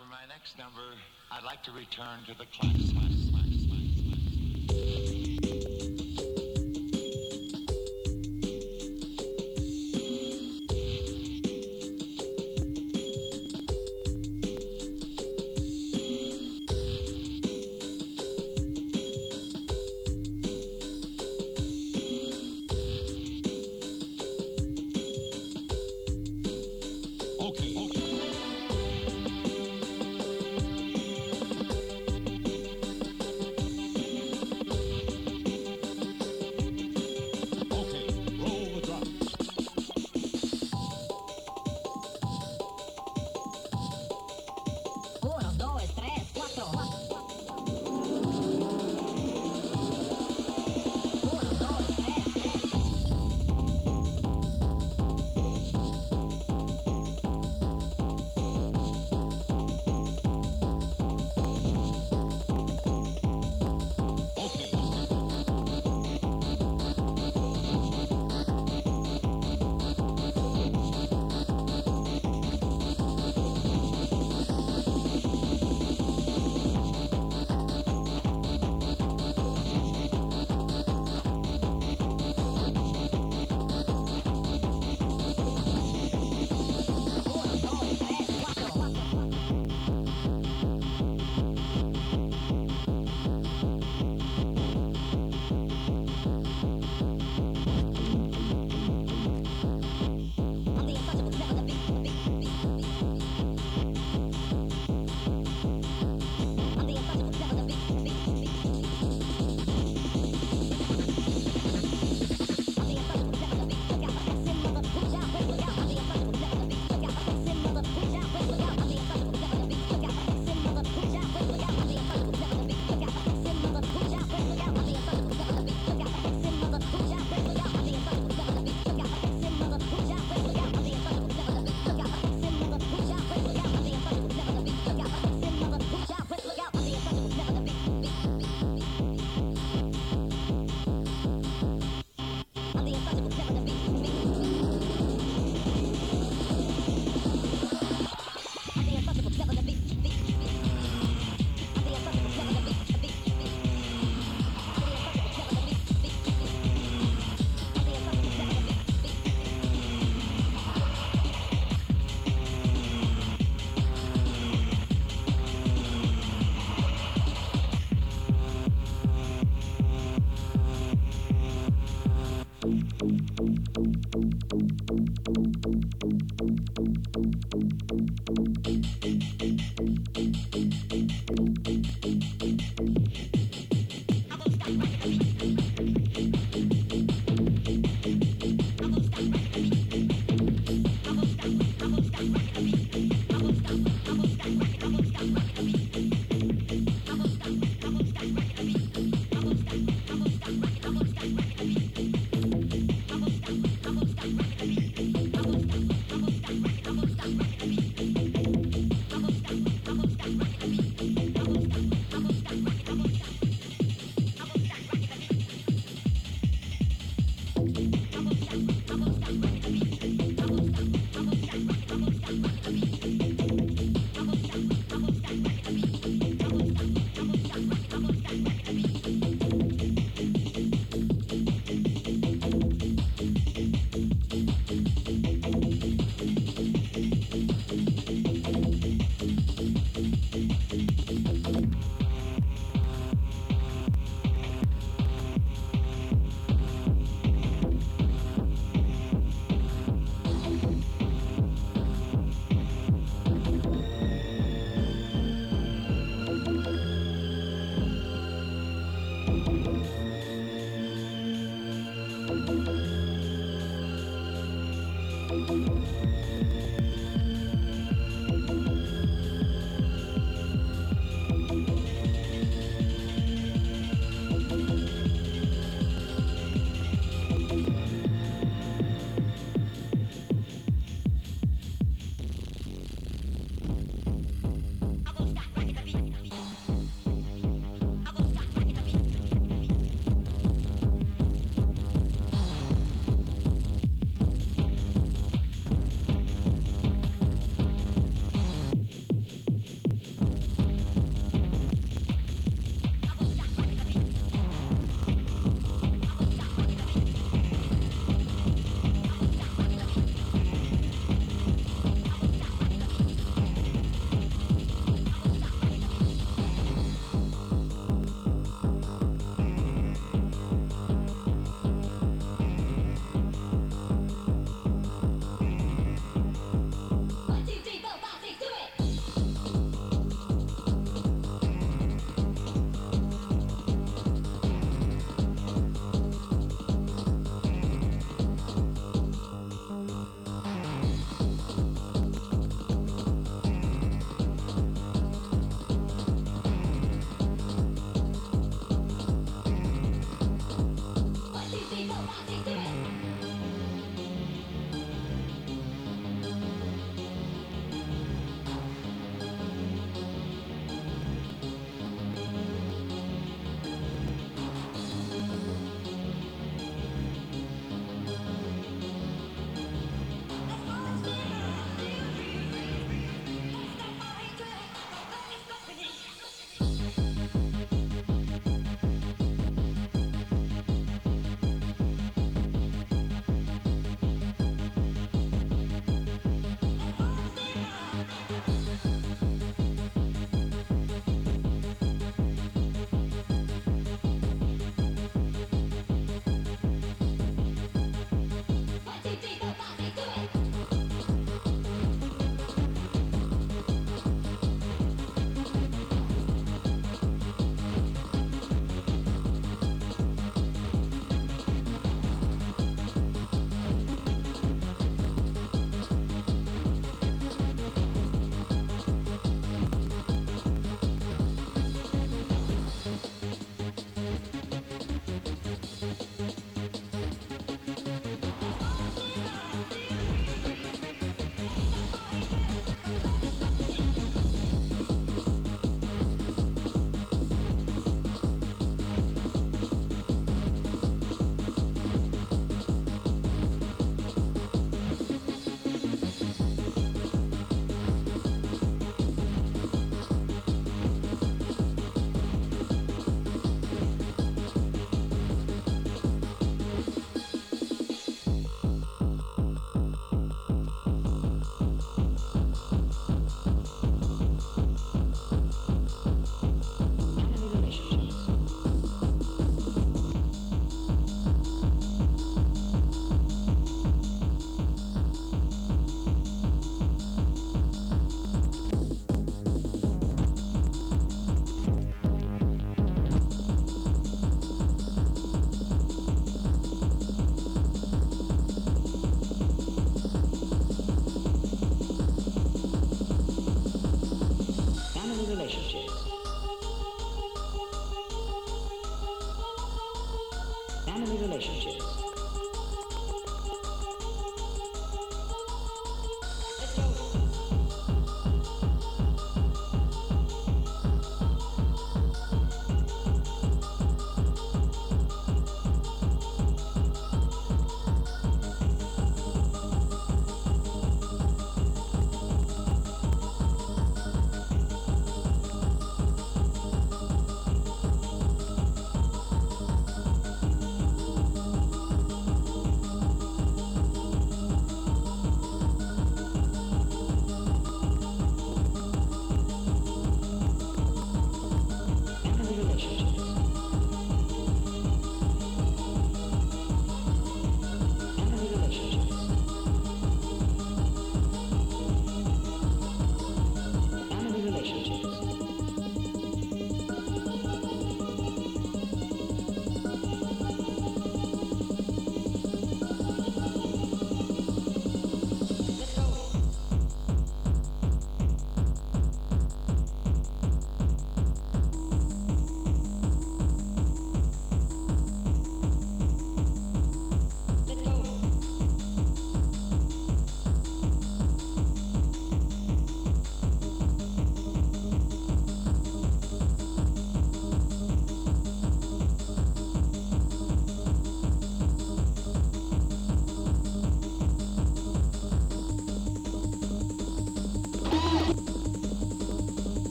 for my next number, I'd like to return to the classics.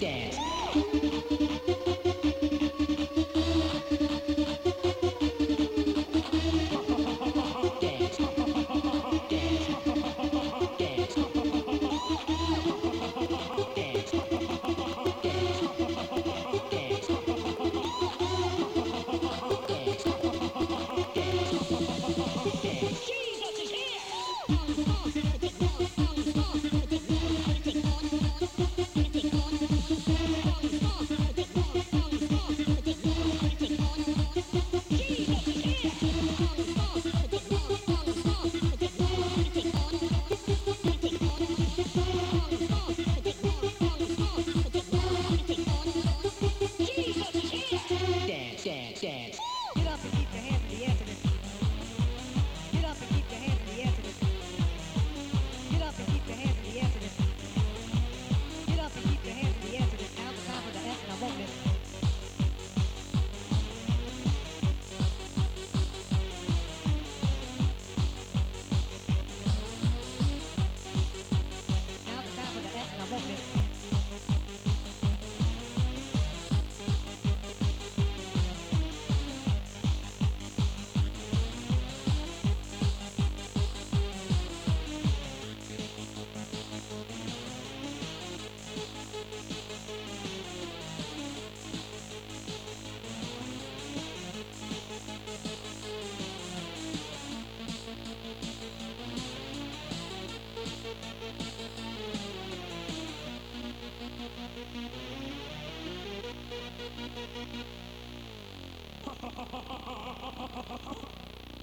Dance, dance. Dance. Dance.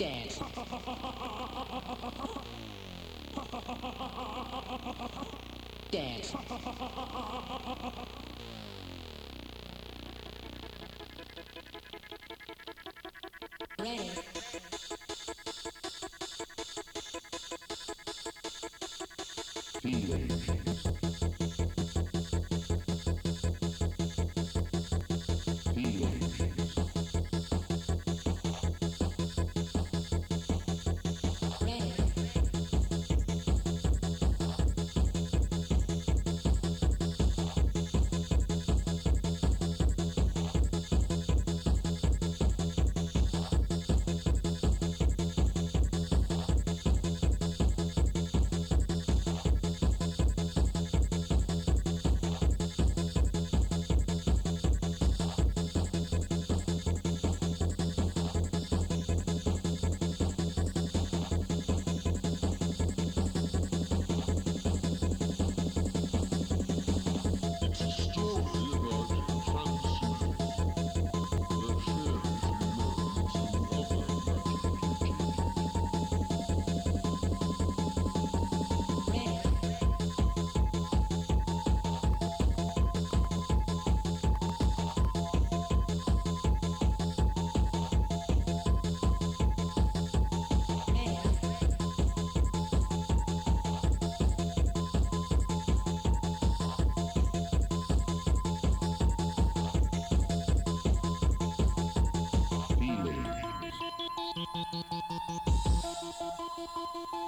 dead. Dead. Ready. Feelings.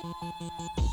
Música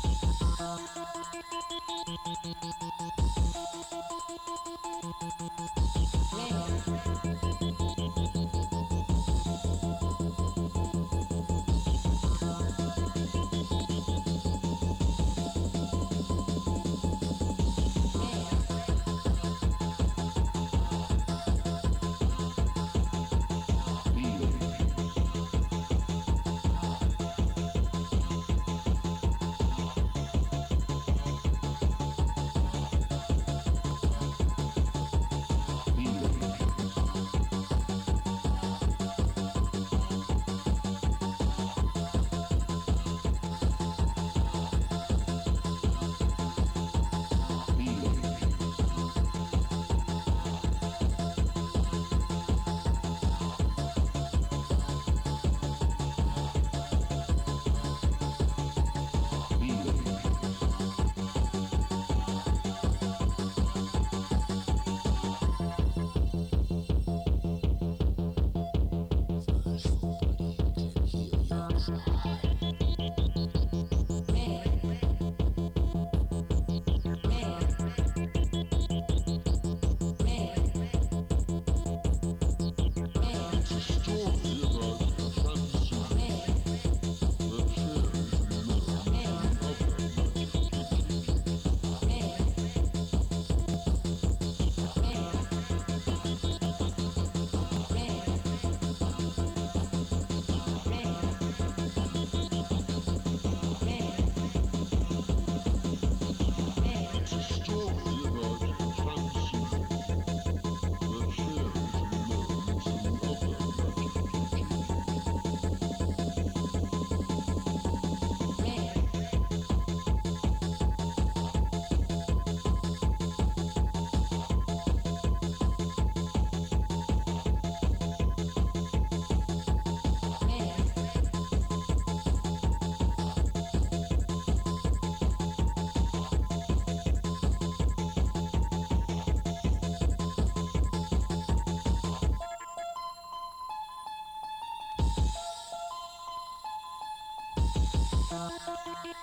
Thank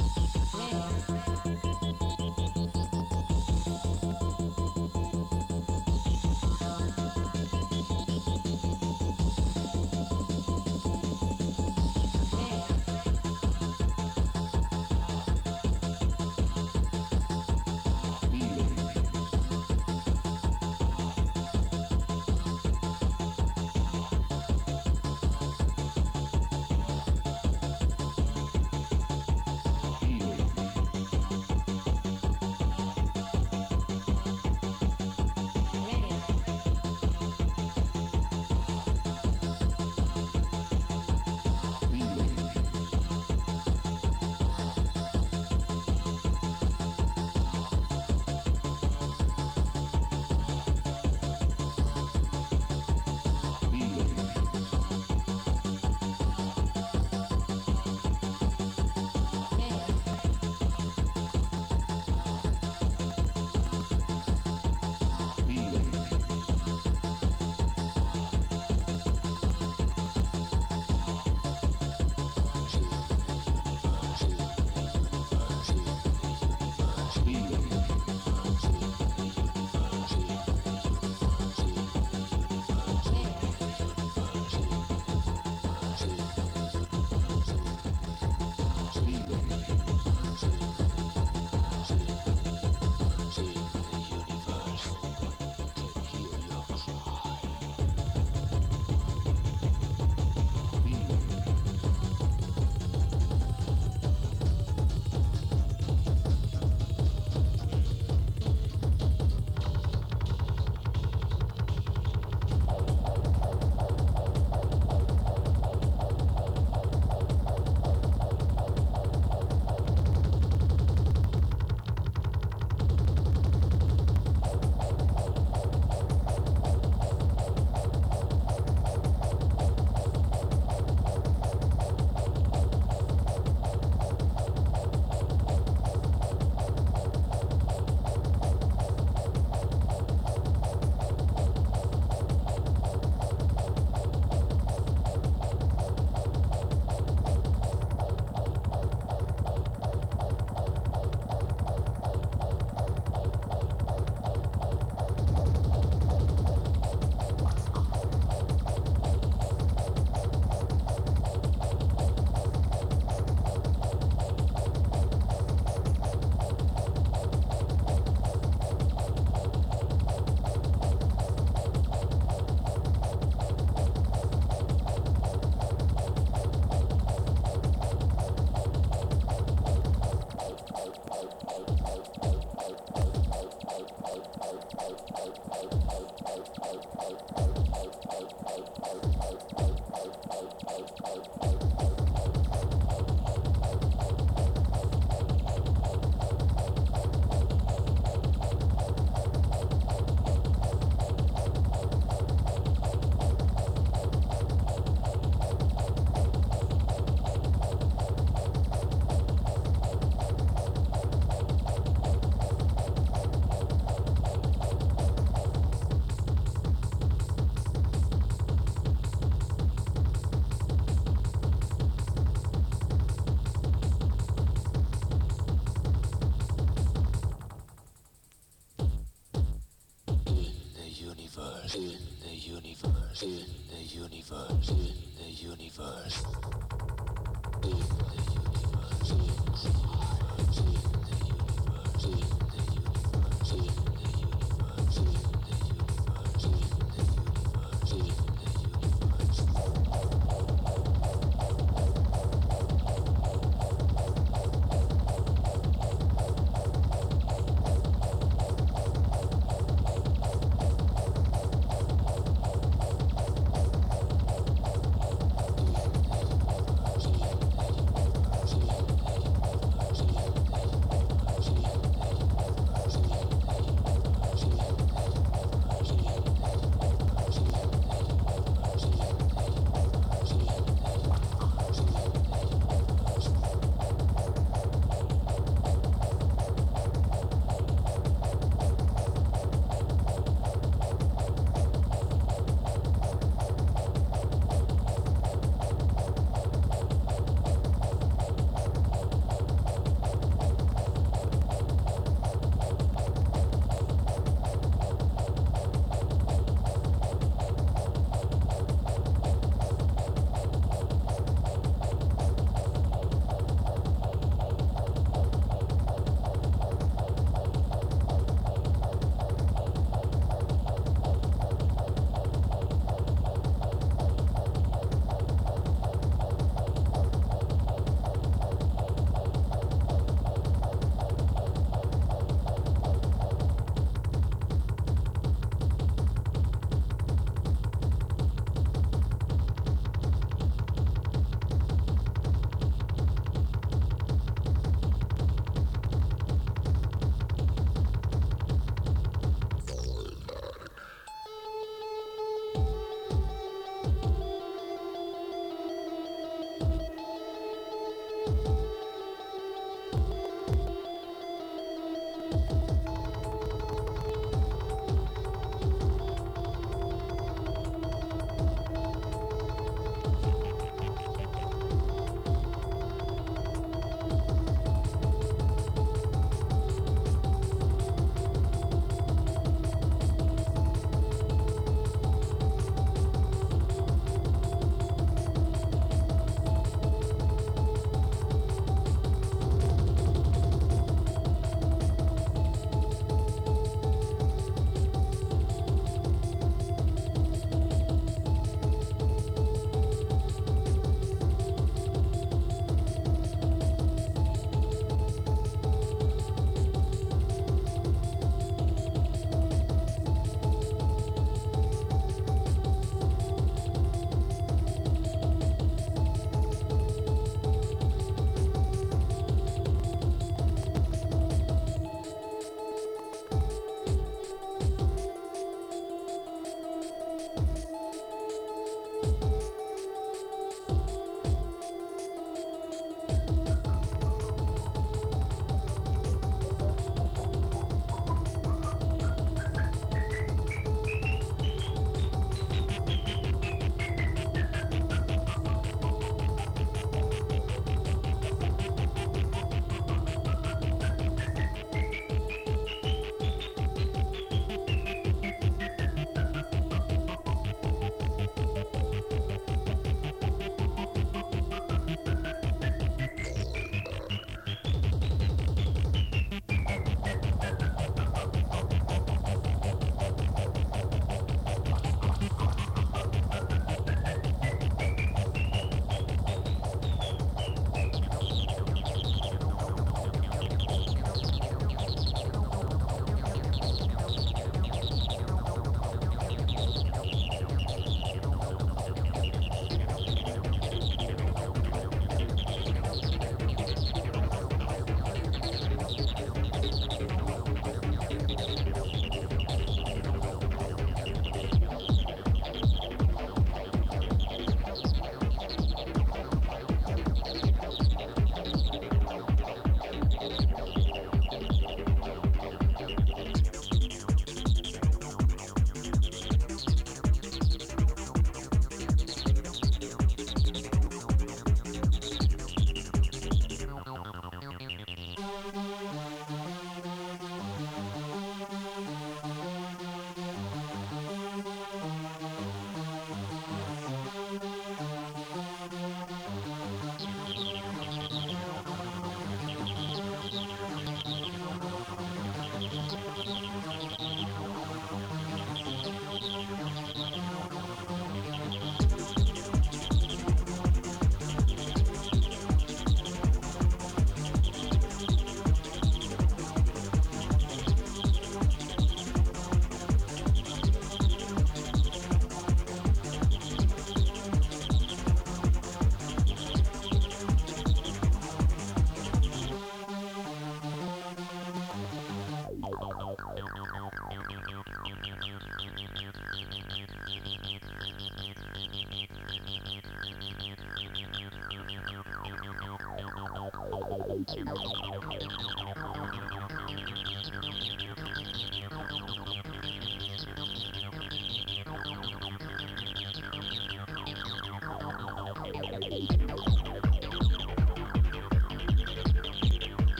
you.